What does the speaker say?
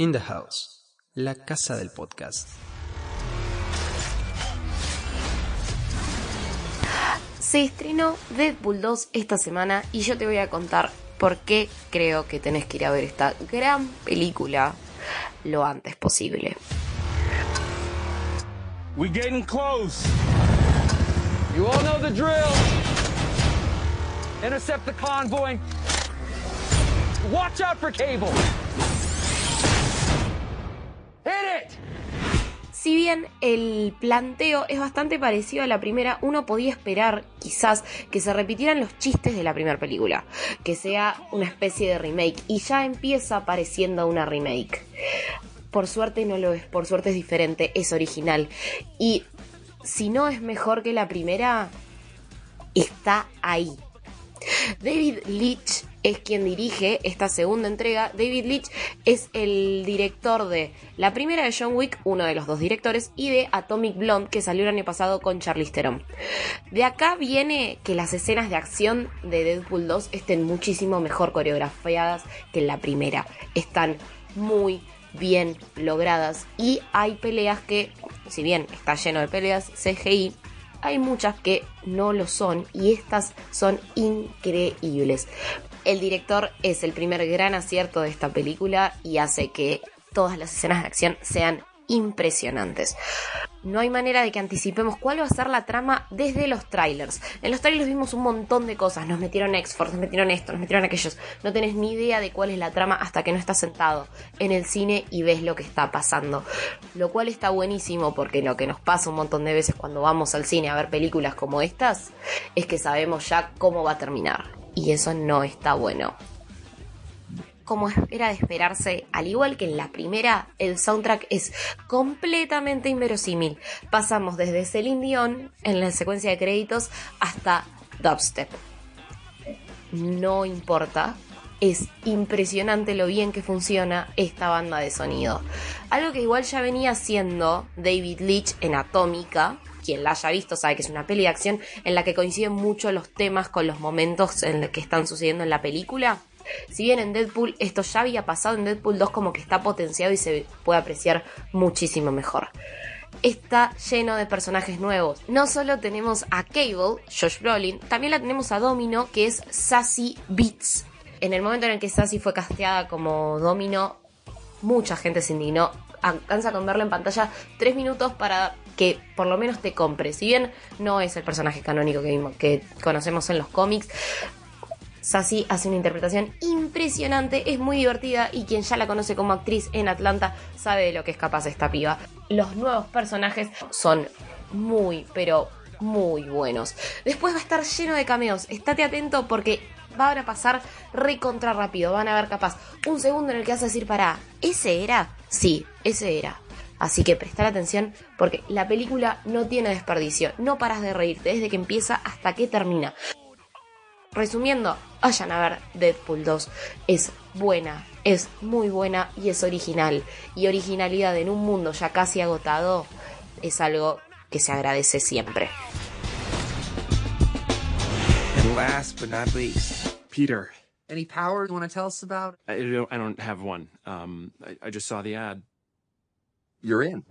In the House, la casa del podcast. Se estrenó Deadpool 2 esta semana y yo te voy a contar por qué creo que tenés que ir a ver esta gran película lo antes posible. We getting close. You all know the drill. Intercept the convoy. Watch out for cable. Si bien el planteo es bastante parecido a la primera, uno podía esperar quizás que se repitieran los chistes de la primera película, que sea una especie de remake, y ya empieza pareciendo una remake. Por suerte no lo es, por suerte es diferente, es original. Y si no es mejor que la primera, está ahí. David Leitch es quien dirige esta segunda entrega. David Leitch es el director de la primera de John Wick, uno de los dos directores, y de Atomic Blonde, que salió el año pasado con Charlize Theron. De acá viene que las escenas de acción de Deadpool 2 estén muchísimo mejor coreografiadas que en la primera. Están muy bien logradas y hay peleas que, si bien está lleno de peleas CGI, hay muchas que no lo son y estas son increíbles. El director es el primer gran acierto de esta película y hace que todas las escenas de acción sean impresionantes. No hay manera de que anticipemos cuál va a ser la trama desde los trailers. En los trailers vimos un montón de cosas. Nos metieron X-Force, nos metieron esto, nos metieron aquellos. No tenés ni idea de cuál es la trama hasta que no estás sentado en el cine y ves lo que está pasando. Lo cual está buenísimo porque lo que nos pasa un montón de veces cuando vamos al cine a ver películas como estas es que sabemos ya cómo va a terminar. Y eso no está bueno como era de esperarse, al igual que en la primera, el soundtrack es completamente inverosímil. Pasamos desde Celine Dion en la secuencia de créditos hasta dubstep. No importa, es impresionante lo bien que funciona esta banda de sonido. Algo que igual ya venía haciendo David Leitch en Atómica, quien la haya visto sabe que es una peli de acción en la que coinciden mucho los temas con los momentos en los que están sucediendo en la película. Si bien en Deadpool esto ya había pasado, en Deadpool 2 como que está potenciado y se puede apreciar muchísimo mejor. Está lleno de personajes nuevos. No solo tenemos a Cable, Josh Brolin, también la tenemos a Domino, que es Sassy Beats. En el momento en el que Sassy fue casteada como Domino, mucha gente se indignó. Alcanza con verla en pantalla tres minutos para que por lo menos te compre. Si bien no es el personaje canónico que, que conocemos en los cómics, Sassy hace una interpretación impresionante, es muy divertida y quien ya la conoce como actriz en Atlanta sabe de lo que es capaz esta piba. Los nuevos personajes son muy, pero muy buenos. Después va a estar lleno de cameos, estate atento porque va a pasar recontra rápido, van a ver capaz un segundo en el que vas a decir, para, ¿ese era? Sí, ese era. Así que prestar atención porque la película no tiene desperdicio, no paras de reírte desde que empieza hasta que termina. Resumiendo, vayan a ver Deadpool 2. Es buena, es muy buena y es original. Y originalidad en un mundo ya casi agotado es algo que se agradece siempre. And last but not least, Peter. any power you want to tell us about? I don't, I don't have one. Um, I, I just saw the ad. You're in.